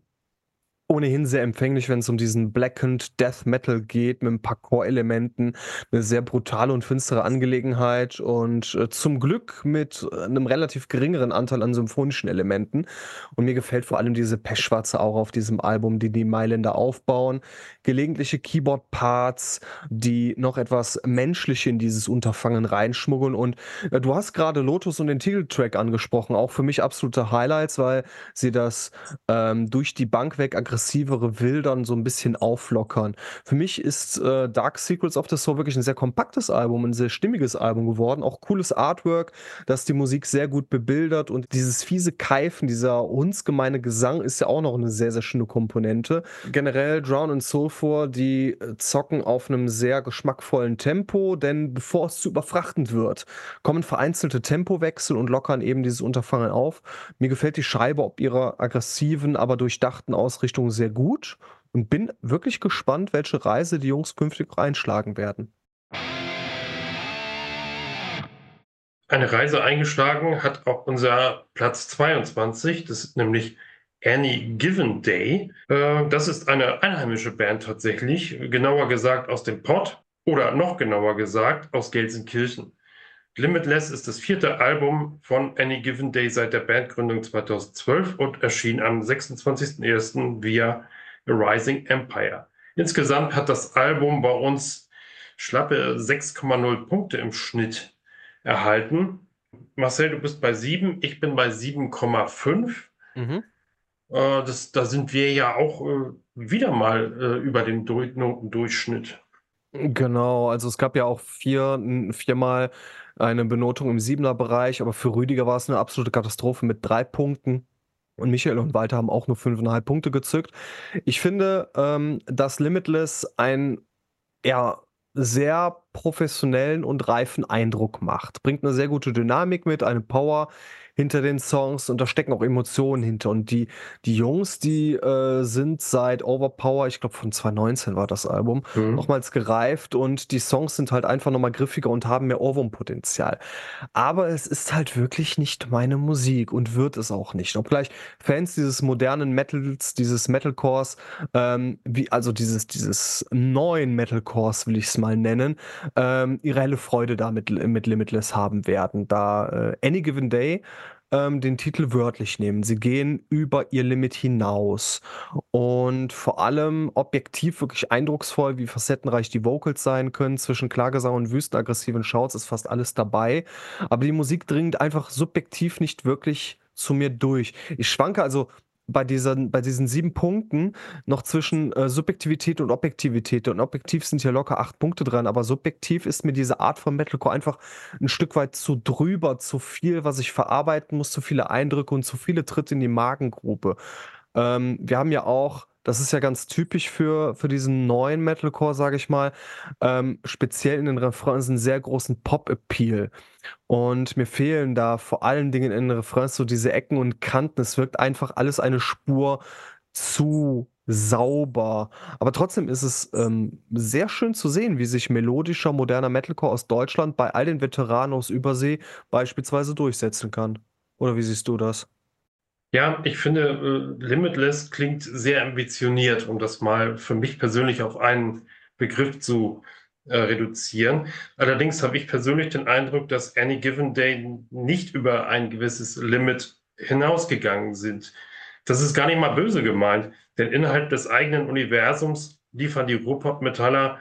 [SPEAKER 2] ohnehin sehr empfänglich, wenn es um diesen Blackened Death Metal geht, mit ein paar Core-Elementen. Eine sehr brutale und finstere Angelegenheit und äh, zum Glück mit äh, einem relativ geringeren Anteil an symphonischen Elementen. Und mir gefällt vor allem diese pechschwarze Aura auf diesem Album, die die Mailänder aufbauen. Gelegentliche Keyboard-Parts, die noch etwas Menschliche in dieses Unterfangen reinschmuggeln. Und äh, du hast gerade Lotus und den Titeltrack angesprochen, auch für mich absolute Highlights, weil sie das ähm, durch die Bank weg aggressiv aggressivere Wildern so ein bisschen auflockern. Für mich ist äh, Dark Secrets of the Soul wirklich ein sehr kompaktes Album, ein sehr stimmiges Album geworden. Auch cooles Artwork, das die Musik sehr gut bebildert und dieses fiese Keifen, dieser hundsgemeine Gesang ist ja auch noch eine sehr, sehr schöne Komponente. Generell Drown and Soulfur, die zocken auf einem sehr geschmackvollen Tempo, denn bevor es zu überfrachtend wird, kommen vereinzelte Tempowechsel und lockern eben dieses Unterfangen auf. Mir gefällt die Scheibe ob ihrer aggressiven, aber durchdachten Ausrichtung Richtung sehr gut und bin wirklich gespannt, welche Reise die Jungs künftig einschlagen werden.
[SPEAKER 1] Eine Reise eingeschlagen hat auch unser Platz 22, das ist nämlich Any Given Day. Äh, das ist eine einheimische Band tatsächlich, genauer gesagt aus dem Pott oder noch genauer gesagt aus Gelsenkirchen. Limitless ist das vierte Album von Any Given Day seit der Bandgründung 2012 und erschien am 26.01. via A Rising Empire. Insgesamt hat das Album bei uns schlappe 6,0 Punkte im Schnitt erhalten. Marcel, du bist bei 7, ich bin bei 7,5. Mhm. Äh, da sind wir ja auch äh, wieder mal äh, über dem Notendurchschnitt.
[SPEAKER 2] Genau, also es gab ja auch vier, viermal eine Benotung im Siebener-Bereich, aber für Rüdiger war es eine absolute Katastrophe mit drei Punkten. Und Michael und Walter haben auch nur fünfeinhalb Punkte gezückt. Ich finde, ähm, dass Limitless ein ja, sehr professionellen und reifen Eindruck macht. Bringt eine sehr gute Dynamik mit, eine Power hinter den Songs und da stecken auch Emotionen hinter. Und die, die Jungs, die äh, sind seit Overpower, ich glaube von 2019 war das Album, mhm. nochmals gereift und die Songs sind halt einfach nochmal griffiger und haben mehr Ohrwurmpotenzial. Aber es ist halt wirklich nicht meine Musik und wird es auch nicht. Obgleich Fans dieses modernen Metals, dieses Metalcores, ähm, wie, also dieses, dieses neuen Metalcores, will ich es mal nennen, ähm, ihre helle Freude damit mit Limitless haben werden. Da äh, Any Given Day ähm, den Titel wörtlich nehmen. Sie gehen über ihr Limit hinaus und vor allem objektiv wirklich eindrucksvoll, wie facettenreich die Vocals sein können. Zwischen Klagesang und wüstenaggressiven Shouts ist fast alles dabei. Aber die Musik dringt einfach subjektiv nicht wirklich zu mir durch. Ich schwanke also bei diesen, bei diesen sieben Punkten noch zwischen äh, Subjektivität und Objektivität. Und objektiv sind hier locker acht Punkte dran, aber subjektiv ist mir diese Art von Metalcore einfach ein Stück weit zu drüber, zu viel, was ich verarbeiten muss, zu viele Eindrücke und zu viele Tritte in die Magengrube. Ähm, wir haben ja auch das ist ja ganz typisch für, für diesen neuen Metalcore, sage ich mal. Ähm, speziell in den Refrains einen sehr großen Pop-Appeal. Und mir fehlen da vor allen Dingen in den Refrains so diese Ecken und Kanten. Es wirkt einfach alles eine Spur zu sauber. Aber trotzdem ist es ähm, sehr schön zu sehen, wie sich melodischer, moderner Metalcore aus Deutschland bei all den Veteranen aus Übersee beispielsweise durchsetzen kann. Oder wie siehst du das?
[SPEAKER 1] Ja, ich finde, äh, Limitless klingt sehr ambitioniert, um das mal für mich persönlich auf einen Begriff zu äh, reduzieren. Allerdings habe ich persönlich den Eindruck, dass Any Given Day nicht über ein gewisses Limit hinausgegangen sind. Das ist gar nicht mal böse gemeint, denn innerhalb des eigenen Universums liefern die Ruhrpott-Metaller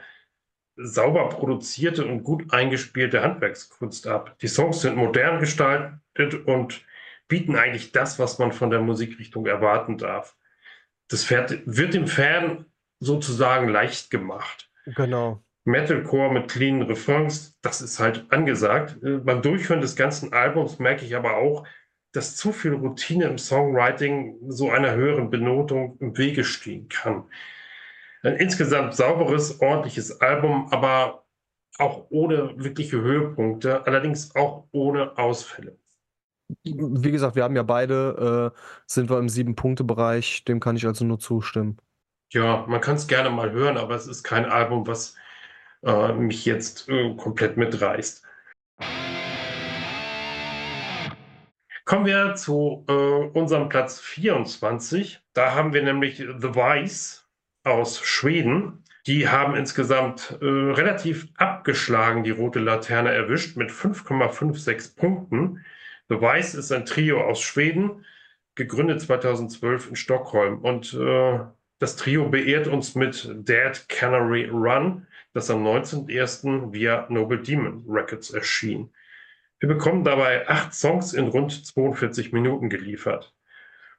[SPEAKER 1] sauber produzierte und gut eingespielte Handwerkskunst ab. Die Songs sind modern gestaltet und bieten eigentlich das, was man von der Musikrichtung erwarten darf. Das wird dem Fan sozusagen leicht gemacht.
[SPEAKER 2] Genau.
[SPEAKER 1] Metalcore mit cleanen Refrains, das ist halt angesagt. Äh, beim Durchhören des ganzen Albums merke ich aber auch, dass zu viel Routine im Songwriting so einer höheren Benotung im Wege stehen kann. Ein insgesamt sauberes, ordentliches Album, aber auch ohne wirkliche Höhepunkte, allerdings auch ohne Ausfälle
[SPEAKER 2] wie gesagt, wir haben ja beide, äh, sind wir im Sieben-Punkte-Bereich, dem kann ich also nur zustimmen.
[SPEAKER 1] Ja, man kann es gerne mal hören, aber es ist kein Album, was äh, mich jetzt äh, komplett mitreißt. Kommen wir zu äh, unserem Platz 24. Da haben wir nämlich The Vice aus Schweden. Die haben insgesamt äh, relativ abgeschlagen die rote Laterne erwischt mit 5,56 Punkten. Vice ist ein Trio aus Schweden, gegründet 2012 in Stockholm. Und äh, das Trio beehrt uns mit Dead Canary Run, das am 19.01. via Noble Demon Records erschien. Wir bekommen dabei acht Songs in rund 42 Minuten geliefert.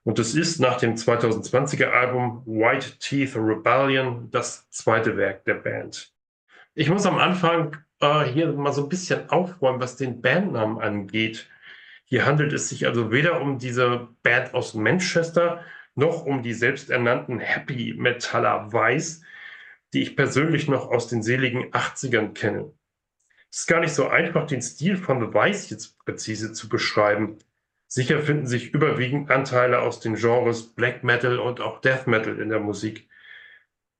[SPEAKER 1] Und es ist nach dem 2020er Album White Teeth Rebellion das zweite Werk der Band. Ich muss am Anfang äh, hier mal so ein bisschen aufräumen, was den Bandnamen angeht. Hier handelt es sich also weder um diese Band aus Manchester noch um die selbsternannten Happy Metaller Weiß, die ich persönlich noch aus den seligen 80ern kenne. Es ist gar nicht so einfach, den Stil von The Vice jetzt präzise zu beschreiben. Sicher finden sich überwiegend Anteile aus den Genres Black Metal und auch Death Metal in der Musik.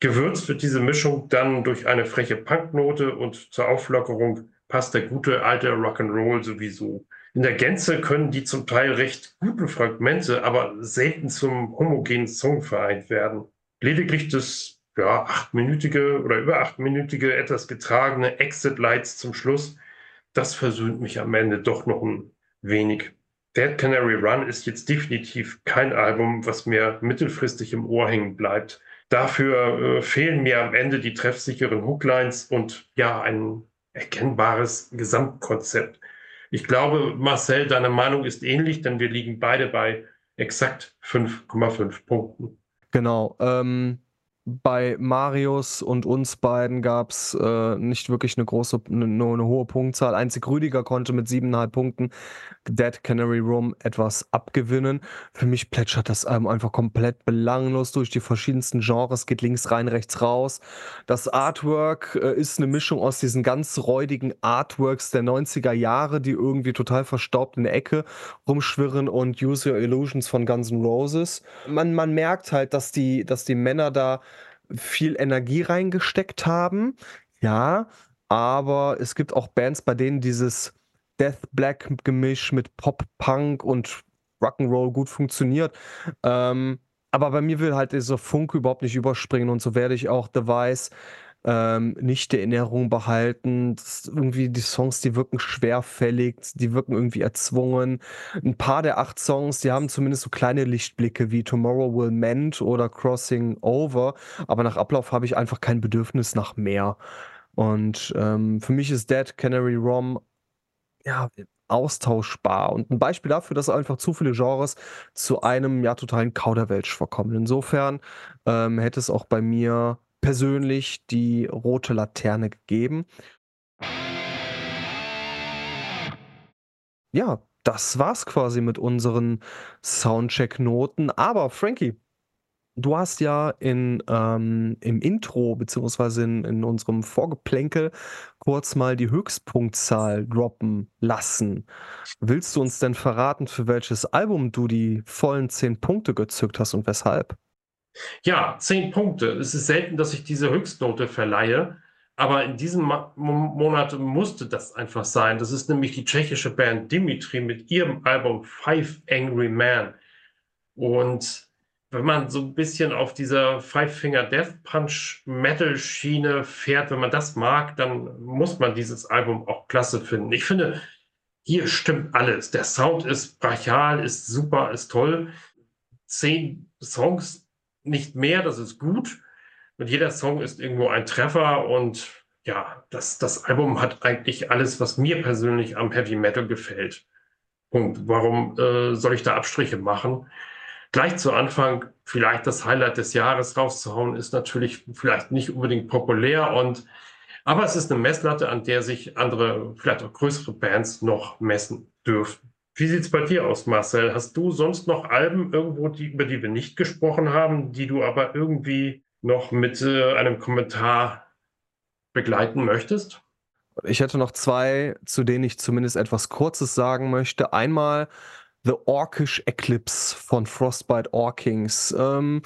[SPEAKER 1] Gewürzt wird diese Mischung dann durch eine freche Punknote und zur Auflockerung passt der gute alte Rock'n'Roll sowieso. In der Gänze können die zum Teil recht guten Fragmente aber selten zum homogenen Song vereint werden. Lediglich das ja, achtminütige oder über achtminütige, etwas getragene Exit Lights zum Schluss, das versöhnt mich am Ende doch noch ein wenig. Dead Canary Run ist jetzt definitiv kein Album, was mir mittelfristig im Ohr hängen bleibt. Dafür äh, fehlen mir am Ende die treffsicheren Hooklines und ja, ein erkennbares Gesamtkonzept. Ich glaube, Marcel, deine Meinung ist ähnlich, denn wir liegen beide bei exakt 5,5 Punkten.
[SPEAKER 2] Genau. Ähm, bei Marius und uns beiden gab es äh, nicht wirklich eine große, eine, eine hohe Punktzahl. Einzig Rüdiger konnte mit siebeneinhalb Punkten Dead Canary Room etwas abgewinnen. Für mich plätschert das Album einfach komplett belanglos durch die verschiedensten Genres, geht links rein, rechts raus. Das Artwork äh, ist eine Mischung aus diesen ganz räudigen Artworks der 90er Jahre, die irgendwie total verstaubt in der Ecke rumschwirren und Use Your Illusions von Guns N' Roses. Man, man merkt halt, dass die, dass die Männer da viel Energie reingesteckt haben. Ja, aber es gibt auch Bands, bei denen dieses Death Black Gemisch mit Pop, Punk und Rock'n'Roll gut funktioniert. Ähm, aber bei mir will halt dieser Funke überhaupt nicht überspringen und so werde ich auch The Vice ähm, nicht der Erinnerung behalten. Irgendwie die Songs, die wirken schwerfällig, die wirken irgendwie erzwungen. Ein paar der acht Songs, die haben zumindest so kleine Lichtblicke wie Tomorrow Will Mend oder Crossing Over, aber nach Ablauf habe ich einfach kein Bedürfnis nach mehr. Und ähm, für mich ist Dead Canary Rom ja austauschbar und ein Beispiel dafür, dass einfach zu viele Genres zu einem ja totalen Kauderwelsch verkommen. Insofern ähm, hätte es auch bei mir persönlich die rote Laterne gegeben. Ja, das war's quasi mit unseren Soundcheck-Noten. Aber Frankie, du hast ja in, ähm, im Intro beziehungsweise in, in unserem Vorgeplänkel kurz mal die Höchstpunktzahl droppen lassen. Willst du uns denn verraten, für welches Album du die vollen 10 Punkte gezückt hast und weshalb?
[SPEAKER 1] Ja, zehn Punkte. Es ist selten, dass ich diese Höchstnote verleihe, aber in diesem Monat musste das einfach sein. Das ist nämlich die tschechische Band Dimitri mit ihrem Album Five Angry Men. Und wenn man so ein bisschen auf dieser Five Finger Death Punch Metal Schiene fährt, wenn man das mag, dann muss man dieses Album auch klasse finden. Ich finde, hier stimmt alles. Der Sound ist brachial, ist super, ist toll. Zehn Songs nicht mehr, das ist gut. Und jeder Song ist irgendwo ein Treffer und ja, das, das Album hat eigentlich alles, was mir persönlich am Heavy Metal gefällt. Punkt. Warum äh, soll ich da Abstriche machen? Gleich zu Anfang vielleicht das Highlight des Jahres rauszuhauen, ist natürlich vielleicht nicht unbedingt populär und aber es ist eine Messlatte, an der sich andere, vielleicht auch größere Bands noch messen dürfen. Wie sieht es bei dir aus, Marcel? Hast du sonst noch Alben irgendwo, die, über die wir nicht gesprochen haben, die du aber irgendwie noch mit äh, einem Kommentar begleiten möchtest?
[SPEAKER 2] Ich hätte noch zwei, zu denen ich zumindest etwas Kurzes sagen möchte. Einmal The Orkish Eclipse von Frostbite Orkings. Ähm,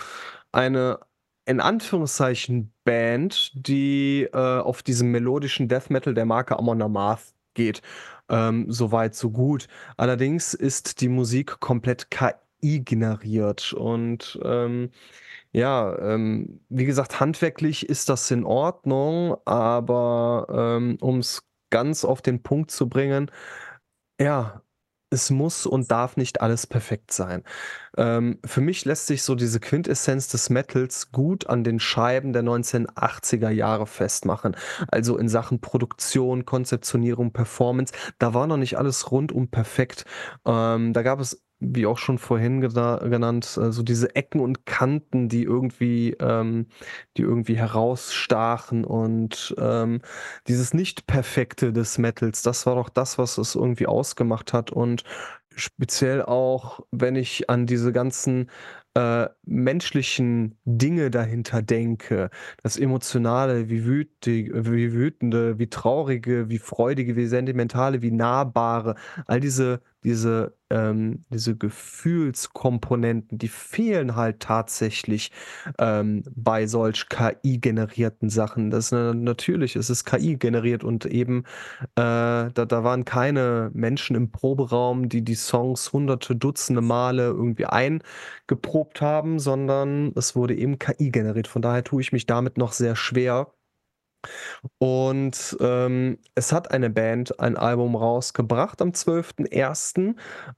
[SPEAKER 2] eine in Anführungszeichen Band, die äh, auf diesem melodischen Death Metal der Marke Amon Amarth geht. Ähm, so weit, so gut. Allerdings ist die Musik komplett KI generiert und ähm, ja, ähm, wie gesagt, handwerklich ist das in Ordnung, aber ähm, um es ganz auf den Punkt zu bringen, ja, es muss und darf nicht alles perfekt sein. Ähm, für mich lässt sich so diese Quintessenz des Metals gut an den Scheiben der 1980er Jahre festmachen. Also in Sachen Produktion, Konzeptionierung, Performance, da war noch nicht alles rundum perfekt. Ähm, da gab es wie auch schon vorhin genannt, so also diese Ecken und Kanten, die irgendwie, ähm, die irgendwie herausstachen und ähm, dieses Nicht-Perfekte des Metals, das war doch das, was es irgendwie ausgemacht hat. Und speziell auch, wenn ich an diese ganzen äh, menschlichen Dinge dahinter denke, das Emotionale, wie, wütig, wie wütende, wie traurige, wie freudige, wie sentimentale, wie nahbare, all diese, diese, ähm, diese Gefühlskomponenten, die fehlen halt tatsächlich ähm, bei solch KI-generierten Sachen. Das ist natürlich, es ist KI generiert und eben äh, da, da waren keine Menschen im Proberaum, die die Songs hunderte, Dutzende Male irgendwie eingeprobt geprobt haben, sondern es wurde eben KI generiert. Von daher tue ich mich damit noch sehr schwer. Und ähm, es hat eine Band ein Album rausgebracht am 12.01.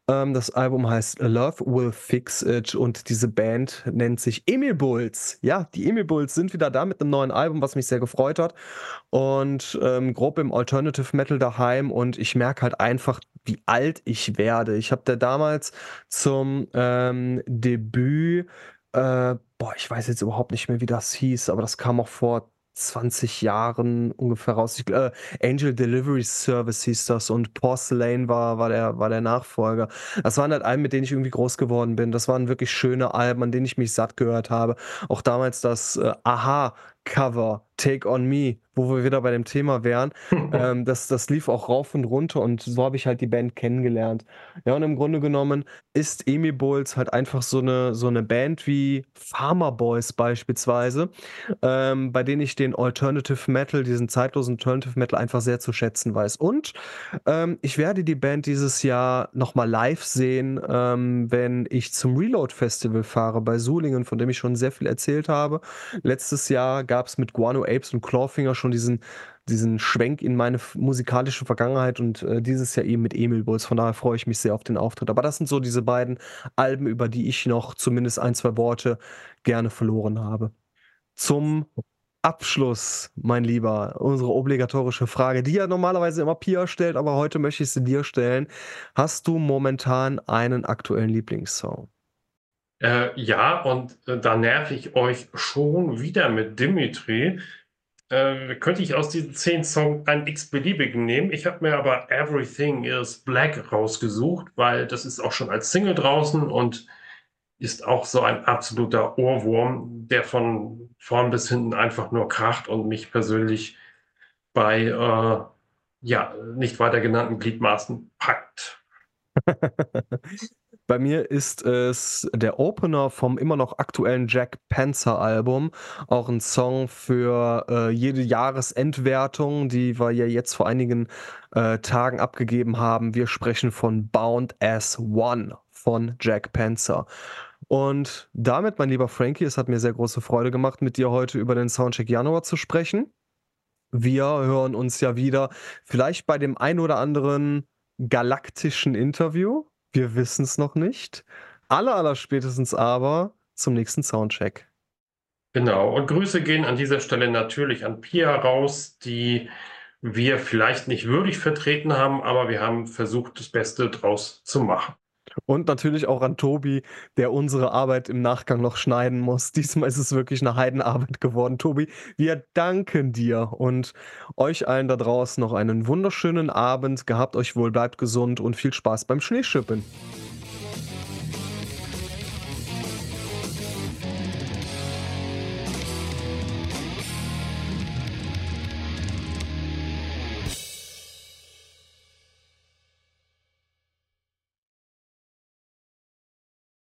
[SPEAKER 2] Ähm, das Album heißt Love Will Fix It und diese Band nennt sich Emil Bulls. Ja, die Emil Bulls sind wieder da mit einem neuen Album, was mich sehr gefreut hat. Und ähm, grob im Alternative Metal daheim und ich merke halt einfach, wie alt ich werde. Ich habe da damals zum ähm, Debüt, äh, boah, ich weiß jetzt überhaupt nicht mehr, wie das hieß, aber das kam auch vor 20 Jahren ungefähr raus. Ich, äh, Angel Delivery Service hieß das und Porcelain war, war, der, war der Nachfolger. Das waren halt Alben, mit denen ich irgendwie groß geworden bin. Das waren wirklich schöne Alben, an denen ich mich satt gehört habe. Auch damals das äh, Aha Cover, Take on Me, wo wir wieder bei dem Thema wären. ähm, das, das lief auch rauf und runter und so habe ich halt die Band kennengelernt. Ja, und im Grunde genommen ist Emi Bulls halt einfach so eine, so eine Band wie Farmer Boys beispielsweise, ähm, bei denen ich den Alternative Metal, diesen zeitlosen Alternative Metal einfach sehr zu schätzen weiß. Und ähm, ich werde die Band dieses Jahr nochmal live sehen, ähm, wenn ich zum Reload Festival fahre bei Sulingen, von dem ich schon sehr viel erzählt habe. Letztes Jahr gab es mit Guano Apes und Clawfinger schon diesen, diesen Schwenk in meine musikalische Vergangenheit und äh, dieses Jahr eben mit Emil Bulls. Von daher freue ich mich sehr auf den Auftritt. Aber das sind so diese beiden Alben, über die ich noch zumindest ein, zwei Worte gerne verloren habe. Zum Abschluss, mein Lieber, unsere obligatorische Frage, die ja normalerweise immer Pia stellt, aber heute möchte ich sie dir stellen. Hast du momentan einen aktuellen Lieblingssong?
[SPEAKER 1] Äh, ja, und äh, da nerv ich euch schon wieder mit Dimitri. Äh, könnte ich aus diesen zehn Songs einen x-beliebigen nehmen. Ich habe mir aber Everything is Black rausgesucht, weil das ist auch schon als Single draußen und ist auch so ein absoluter Ohrwurm, der von vorn bis hinten einfach nur kracht und mich persönlich bei äh, ja, nicht weiter genannten Gliedmaßen packt.
[SPEAKER 2] Bei mir ist es der Opener vom immer noch aktuellen Jack Panzer Album. Auch ein Song für äh, jede Jahresendwertung, die wir ja jetzt vor einigen äh, Tagen abgegeben haben. Wir sprechen von Bound as One von Jack Panzer. Und damit, mein lieber Frankie, es hat mir sehr große Freude gemacht, mit dir heute über den Soundcheck Januar zu sprechen. Wir hören uns ja wieder, vielleicht bei dem ein oder anderen galaktischen Interview. Wir wissen es noch nicht. Aller, aller spätestens aber zum nächsten Soundcheck.
[SPEAKER 1] Genau. Und Grüße gehen an dieser Stelle natürlich an Pia raus, die wir vielleicht nicht würdig vertreten haben, aber wir haben versucht, das Beste draus zu machen.
[SPEAKER 2] Und natürlich auch an Tobi, der unsere Arbeit im Nachgang noch schneiden muss. Diesmal ist es wirklich eine Heidenarbeit geworden. Tobi, wir danken dir und euch allen da draußen noch einen wunderschönen Abend. Gehabt euch wohl, bleibt gesund und viel Spaß beim Schneeschippen.